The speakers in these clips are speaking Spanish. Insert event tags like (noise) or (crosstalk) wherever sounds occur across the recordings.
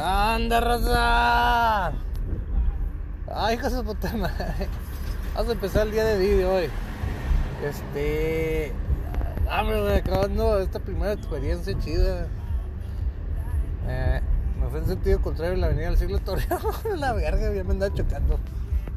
¡Anda, raza! ¡Ay, hijos de puta madre! Vamos a empezar el día de vídeo hoy. Este. Hombre, güey, acabando esta primera experiencia chida. Eh, me fue en sentido contrario en la avenida del siglo Torreón. (laughs) la verga, ya me andaba chocando.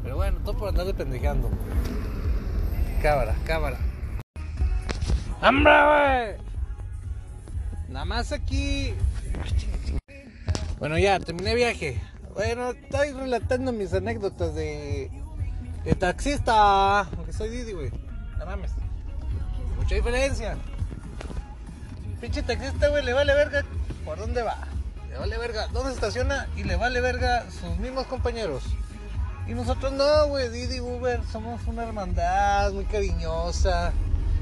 Pero bueno, todo por andar de pendejeando. Cámara, cámara. ¡Hombre, güey! Nada más aquí. Bueno, ya, terminé viaje. Bueno, estoy relatando mis anécdotas de, de taxista. Aunque soy Didi, güey. No mames. Mucha diferencia. Pinche taxista, güey, le vale verga por dónde va. Le vale verga dónde estaciona y le vale verga sus mismos compañeros. Y nosotros no, güey, Didi Uber, somos una hermandad muy cariñosa.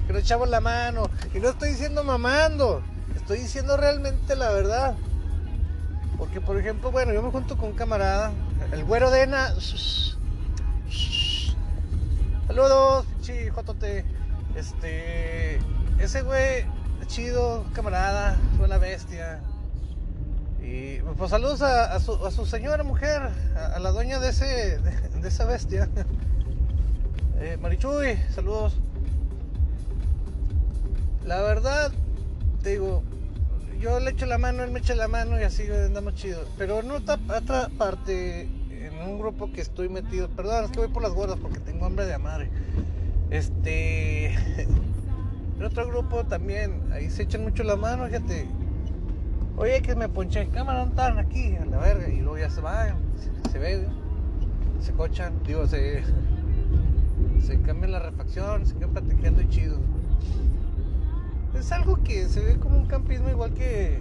Que nos echamos la mano. Y no estoy diciendo mamando estoy diciendo realmente la verdad. Porque, por ejemplo, bueno, yo me junto con un camarada, el güero de Ena. Saludos, pinche Jotote. Este. Ese güey, chido, camarada, buena bestia. Y pues saludos a, su, señora mujer, a, la dueña de, ese, (laughs) de, esa bestia. Eh, Marichuy, saludos. La verdad, te digo, yo le echo la mano, él me echa la mano y así andamos chido. Pero en otra, otra parte, en un grupo que estoy metido, perdón, es que voy por las gordas porque tengo hambre de madre. Este. (laughs) En otro grupo también, ahí se echan mucho la mano, fíjate. Oye, que me ponché, cámara, no están aquí, a la verga, y luego ya se van, se, ve, se cochan, digo, se, se cambian la refacción, se quedan platicando y chido es algo que se ve como un campismo igual que,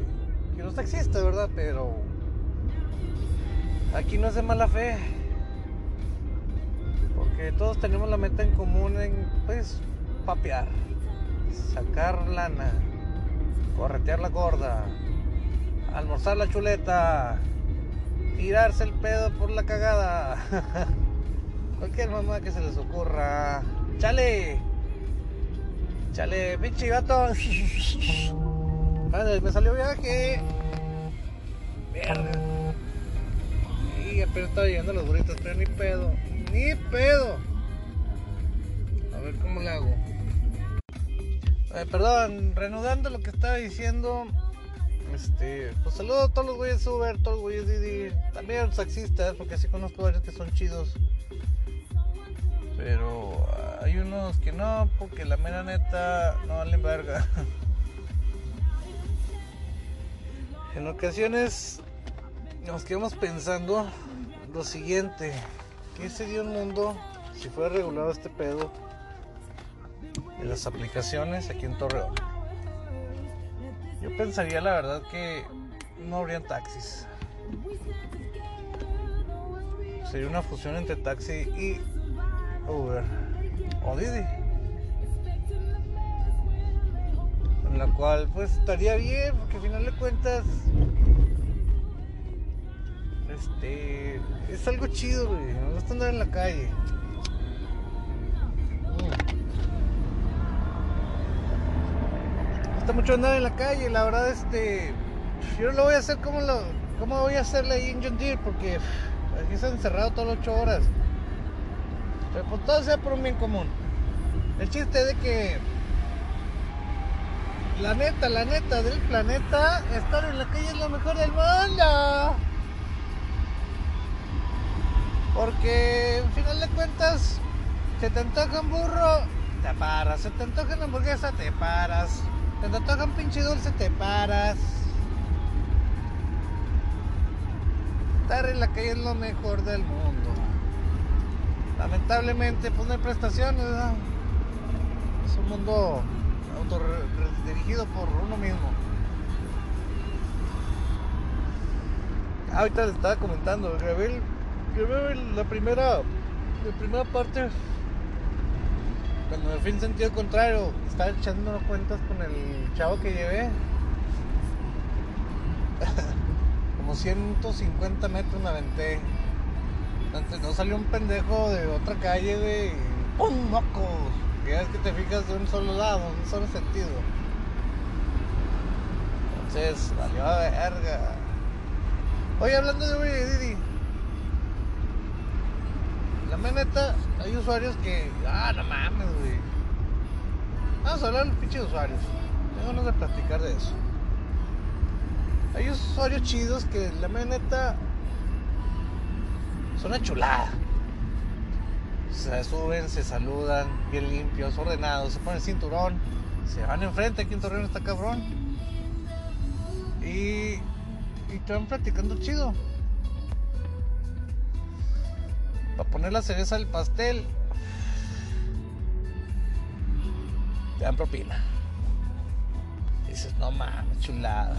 que los taxistas, ¿verdad? Pero aquí no es de mala fe. Porque todos tenemos la meta en común en, pues, papear, sacar lana, corretear la gorda, almorzar la chuleta, tirarse el pedo por la cagada. (laughs) Cualquier mamá que se les ocurra. ¡Chale! Chale, pinche gato. me salió viaje. Mierda. Y apenas estaba llegando los burritos, pero ni pedo. Ni pedo. A ver cómo le hago. Eh, perdón, reanudando lo que estaba diciendo. Este, pues saludo a todos los güeyes Uber, todos los güeyes Didi, también a los taxistas, porque así conozco varios que son chidos. Pero hay unos que no, porque la mera neta no valen verga. (laughs) En ocasiones nos quedamos pensando lo siguiente, ¿qué sería un mundo si fuera regulado este pedo de las aplicaciones aquí en Torreón? Yo pensaría la verdad que no habrían taxis. Sería una fusión entre taxi y Uber o Didi. En la cual pues estaría bien, porque al final de cuentas este es algo chido, güey. No gusta andar en la calle. Me gusta mucho andar en la calle, la verdad este yo no lo voy a hacer como lo como voy a hacerle ahí en John Deere porque aquí está encerrado todas las 8 horas. Pero pues todo sea por un bien común. El chiste de que la neta, la neta del planeta, estar en la calle es lo mejor del mundo. Porque al final de cuentas, se te antoja un burro, te paras. Se te antoja una hamburguesa, te paras. Se te antoja un pinche dulce, te paras. Estar en la calle es lo mejor del mundo lamentablemente pues no hay prestaciones es un mundo dirigido por uno mismo. Ah, ahorita les estaba comentando grabé, la primera la primera parte cuando me fui en sentido contrario estaba echando cuentas con el chavo que llevé. (laughs) Como 150 metros me aventé no salió un pendejo de otra calle, güey. ¡Pum! ¡Mocos! Ya es que te fijas de un solo lado, un solo sentido. Entonces, valió a verga. Oye, hablando de Uber Didi. La neta, hay usuarios que. Ah, no mames, güey. Vamos a hablar de los pinches usuarios. Tengo ganas de platicar de eso. Hay usuarios chidos que la neta son una chulada. Se suben, se saludan, bien limpios, ordenados, se ponen el cinturón, se van enfrente, aquí en Torreón está cabrón. Y, y te van platicando chido. Para poner la cereza al pastel, te dan propina. Dices, no mames, chulada.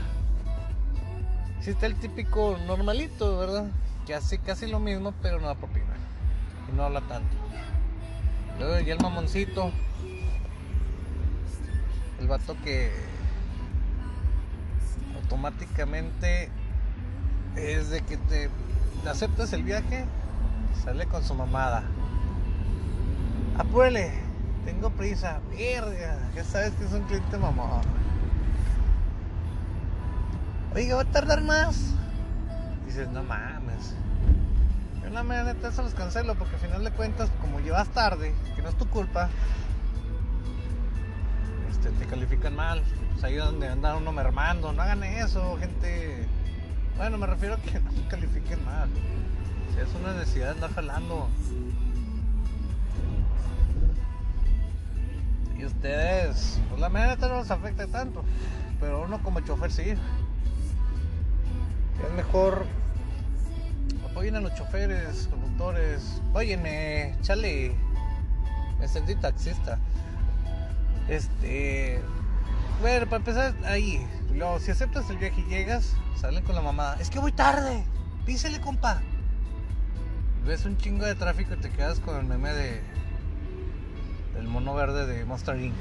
Está el típico normalito, ¿verdad? Que hace casi lo mismo, pero no da propina. Y no habla tanto. Luego ya el mamoncito. El vato que automáticamente es de que te aceptas el viaje, sale con su mamada. Apúrele, tengo prisa, verga, ya sabes que es un cliente mamón. Oiga, ¿va a tardar más? Dices, no mames. La neta eso los cancelo porque al final de cuentas, como llevas tarde, que no es tu culpa, este, te califican mal. Pues ahí donde anda uno mermando. No hagan eso, gente. Bueno, me refiero a que (laughs) no califiquen mal. Si es una necesidad andar jalando. Y ustedes, pues la neta no les afecta tanto. Pero uno como chofer sí. Es mejor apoyen a los choferes, conductores. Óyeme, chale. Me sentí taxista. Este. Bueno, para empezar ahí. Luego, si aceptas el viaje y llegas, salen con la mamá. Es que voy tarde. Písele, compa. Ves un chingo de tráfico y te quedas con el meme de. Del mono verde de Monster Inc.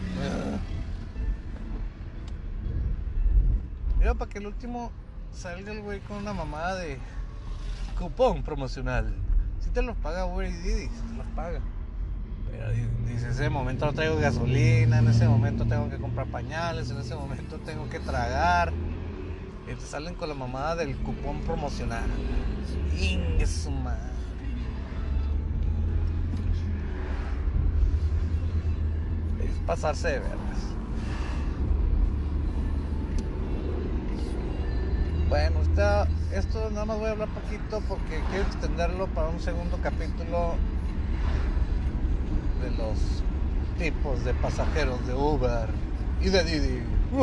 Mira, para que el último salga el güey con una mamada de cupón promocional. Si te los paga Uber y Didi, te los paga. Pero dice, en ese momento no traigo gasolina, en ese momento tengo que comprar pañales, en ese momento (laughs) tengo que tragar. Y te salen con la mamada del cupón promocional. Ingue su. Es pasarse de vergas. Bueno, está, esto nada más voy a hablar poquito porque quiero extenderlo para un segundo capítulo de los tipos de pasajeros de Uber y de Didi. (laughs)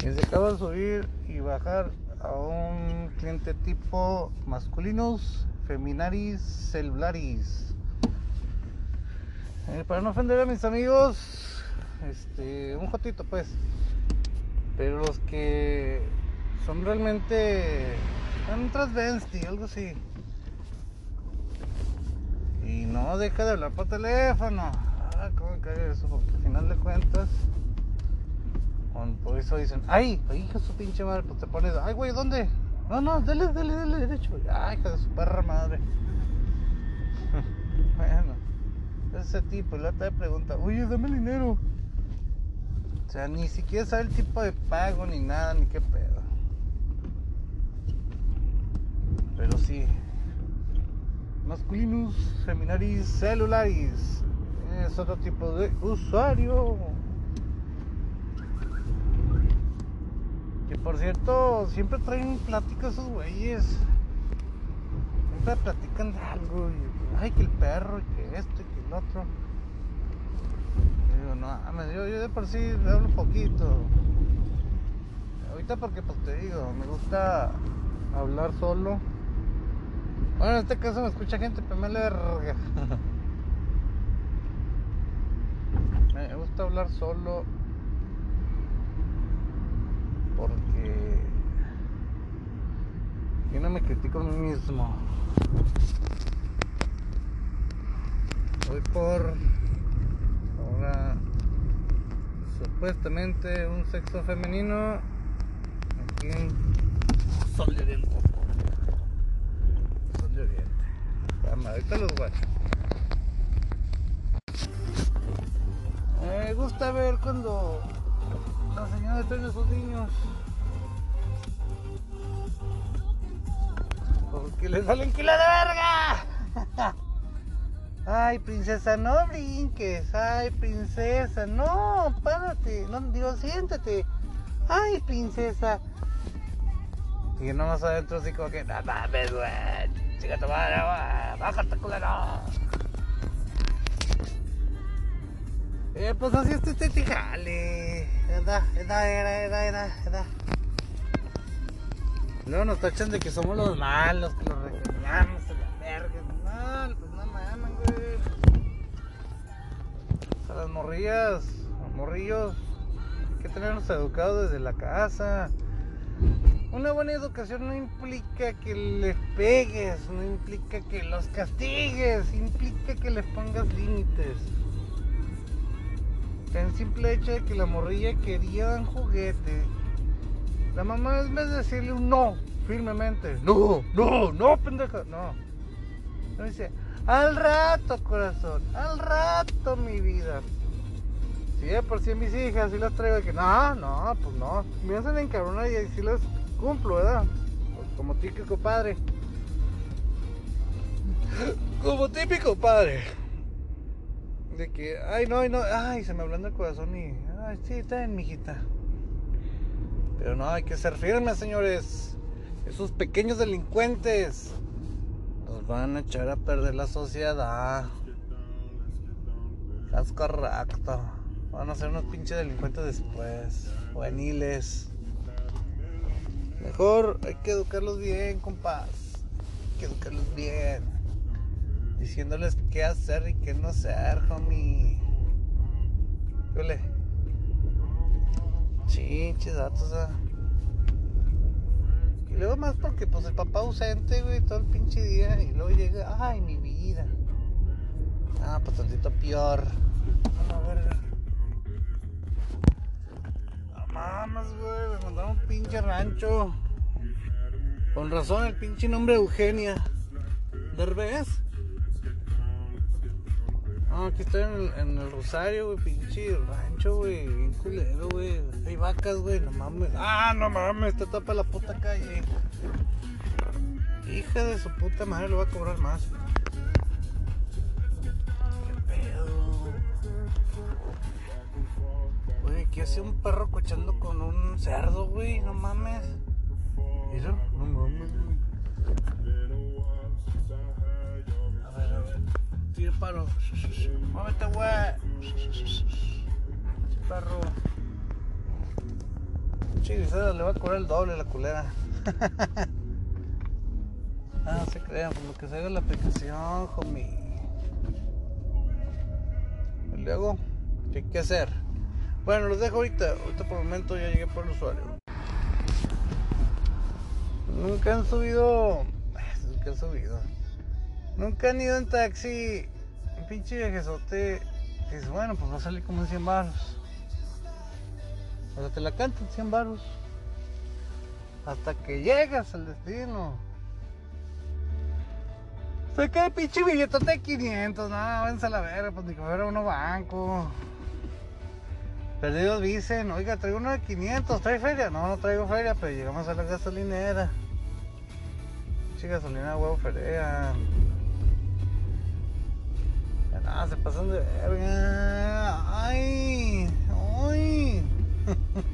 y se acaba de subir y bajar a un cliente tipo masculinos, feminaris, celularis. Eh, para no ofender a mis amigos, este, un jotito pues. Pero los que son realmente un transvesti, algo así. Y no deja de hablar por teléfono. Ah, ¿cómo cae eso? Porque al final de cuentas, por eso dicen, ay, hija de su pinche madre, pues te pones, ay, güey, ¿dónde? No, no, dale, dale, dale derecho. Ay, hija de su perra madre. (laughs) bueno, ese tipo, luego te pregunta, oye, dame el dinero. O sea, ni siquiera sabe el tipo de pago, ni nada, ni qué pedo. Pero sí. Masculinus, feminaris, celularis. Es otro tipo de usuario. Que por cierto, siempre traen pláticas esos güeyes. Siempre platican de algo. Y, ay, que el perro, y que esto, y que el otro. No, yo, yo de por sí hablo un poquito. Ahorita porque pues te digo, me gusta hablar solo. Bueno, en este caso me escucha gente, pero me verga. (laughs) me gusta hablar solo porque yo no me critico a mí mismo. Voy por supuestamente un sexo femenino aquí en Sol de Oriente. Sol de Oriente. Vamos, ahorita los guachos. Me gusta ver cuando la señora están esos niños? Porque les valen kilo de verga. (laughs) Ay, princesa, no brinques. Ay, princesa, no, párate. No, digo, siéntate. Ay, princesa. Y no más adentro así como que, no mames, güey. Chica tu madre, güey. Bájate, culero. Eh, pues así este este jale. Edad, edad, era, edad, edad, edad. Luego nos tachan de que somos los malos, que los regañamos, las morrillas, los morrillos, hay que tenerlos educados desde la casa. Una buena educación no implica que les pegues, no implica que los castigues, implica que les pongas límites. El simple hecho de que la morrilla quería un juguete. La mamá en vez de decirle un no, firmemente, no, no, no, pendeja, no. No dice, al rato, corazón, al rato, mi vida. Si de por sí mis hijas, si las traigo de que, no, no, pues no. Me hacen encabronar y si las cumplo, ¿verdad? Pues como típico padre. Como típico padre. De que, ay, no, ay, no, ay, se me ablanda el corazón y, ay, sí, está bien, mijita. Pero no, hay que ser firmes, señores. Esos pequeños delincuentes nos van a echar a perder la sociedad. Es correcto. Van a ser unos pinches delincuentes después. Juveniles. Mejor hay que educarlos bien, compas. Hay que educarlos bien diciéndoles qué hacer y qué no hacer, homie. ¿Qué Chinches datos, ah. Y luego más porque pues el papá ausente, güey, todo el pinche día. Y luego llega, ay, mi vida. Ah, pues tantito peor. A ver. No mames, güey, me mandaron un pinche rancho. Con razón el pinche nombre Eugenia. ¿Derbez? No, aquí estoy en el, Rosario, güey, pinche rancho, güey, bien culero, güey. Hay vacas, güey, no mames. Ah, no mames, te tapa la puta calle. Hija de su puta madre, le va a cobrar más. ¿Qué hace un perro cochando con un cerdo, güey? No mames. Mira, no mames, Tira paro. Muévete, güey. Perro. Chiquisada, le va a cobrar el doble la culera. (laughs) ah, no se crean, por lo que se haga la aplicación, homie. Y luego, ¿qué hay que hacer? Bueno, los dejo ahorita. Ahorita por el momento ya llegué por el usuario. Nunca han subido. Nunca han subido. Nunca han ido en taxi. Un pinche viajezote. es bueno, pues va a salir como en 100 baros. O sea, te la cantan 100 baros. Hasta que llegas al destino. Se cae el pinche billetote de 500. No, váyanse a la verga, pues ni que fuera uno banco. Perdidos dicen, oiga, traigo uno de 500, ¿trae feria? No, no traigo feria, pero llegamos a la gasolinera. Pinche gasolina huevo feria. Ah, se pasan de verga. Ay, ay. (laughs)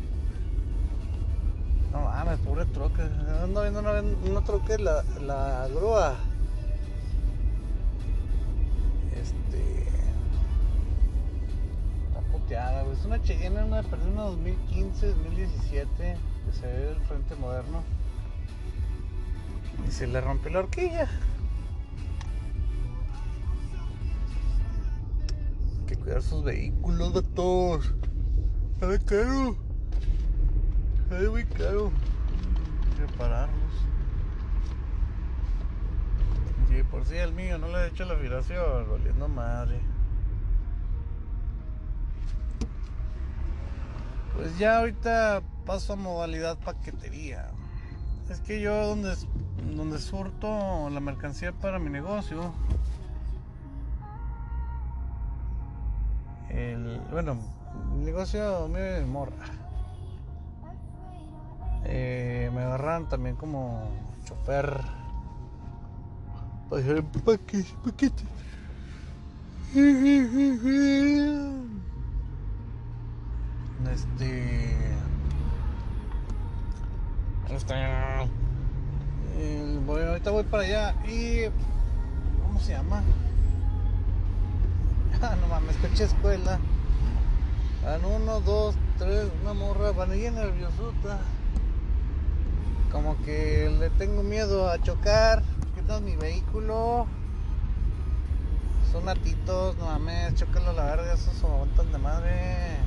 No mames, pobre troque. Ando viendo una, una troque, la, la grúa. Puteada, güey. Es una Cheyenne, una persona 2015, 2017. Que se ve el frente moderno. Y se le rompió la horquilla. cuidar sus vehículos, todos Está caro. Está muy caro. Repararlos. Y por si el mío no le he hecho la vibración, volviendo madre. Pues ya ahorita paso a modalidad paquetería. Es que yo donde, donde surto la mercancía para mi negocio, el, bueno, el negocio mío es morra. Eh, me agarran también como chofer. Para dejar el paquete. Este. Este. voy- ahorita voy para allá y. ¿Cómo se llama? (laughs) Ah, no mames, coche escuela. Van uno, dos, tres, una morra, van bien nerviosota. Como que le tengo miedo a chocar. ¿Qué tal mi vehículo? Son natitos, no mames, chócalo a la verga, esos aguantan de madre.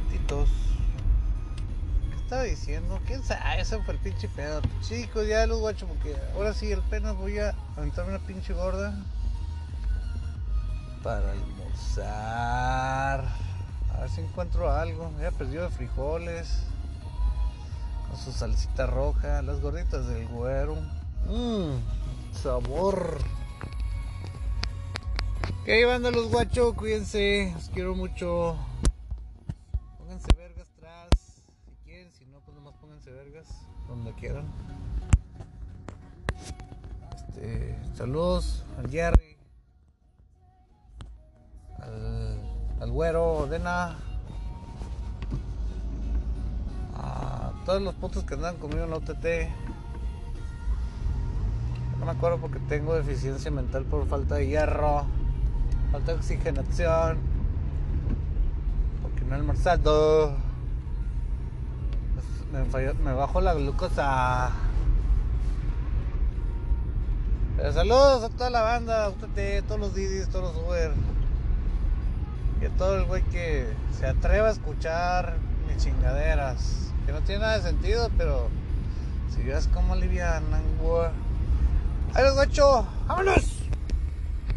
Natitos. ¿Qué estaba diciendo? ¿Quién sabe? Ese fue el pinche pedo. Chicos, ya los guachos, porque ahora sí, el pena voy a aventarme una pinche gorda para almorzar. A ver si encuentro algo. Ya perdido de frijoles. Con su salsita roja. Las gorditas del güero. Mmm, sabor. Ahí van los guachos. Cuídense. Los quiero mucho. Vergas. Donde quieran. Este, saludos al Jerry al, al güero, Dena, a todos los putos que andan conmigo en la OTT. No me acuerdo porque tengo deficiencia mental por falta de hierro, falta de oxigenación, porque no he almorzado. Me, falló- me bajo la glucosa. Pero saludos a toda la banda, a UTT, todos los Didis, todos los Uber. Y a todo el güey que se atreva a escuchar mis chingaderas. Que no tiene nada de sentido, pero si ves cómo alivianan, güey. ¡Ahí los guacho! ¡Vámonos!